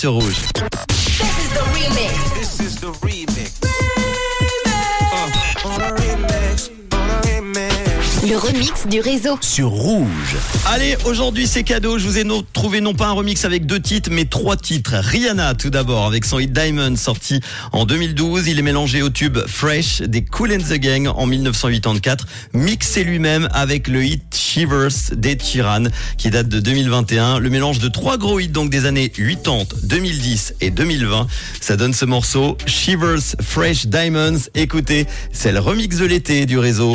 sur rouge. This is the remix. This is the remix. Le remix du réseau. Sur rouge. Allez, aujourd'hui c'est cadeau. Je vous ai trouvé non pas un remix avec deux titres, mais trois titres. Rihanna tout d'abord avec son hit Diamond sorti en 2012. Il est mélangé au tube Fresh des Cool and the Gang en 1984, mixé lui-même avec le hit Shivers des Tyrann qui date de 2021. Le mélange de trois gros hits donc des années 80, 2010 et 2020. Ça donne ce morceau Shivers Fresh Diamonds. Écoutez, c'est le remix de l'été du réseau.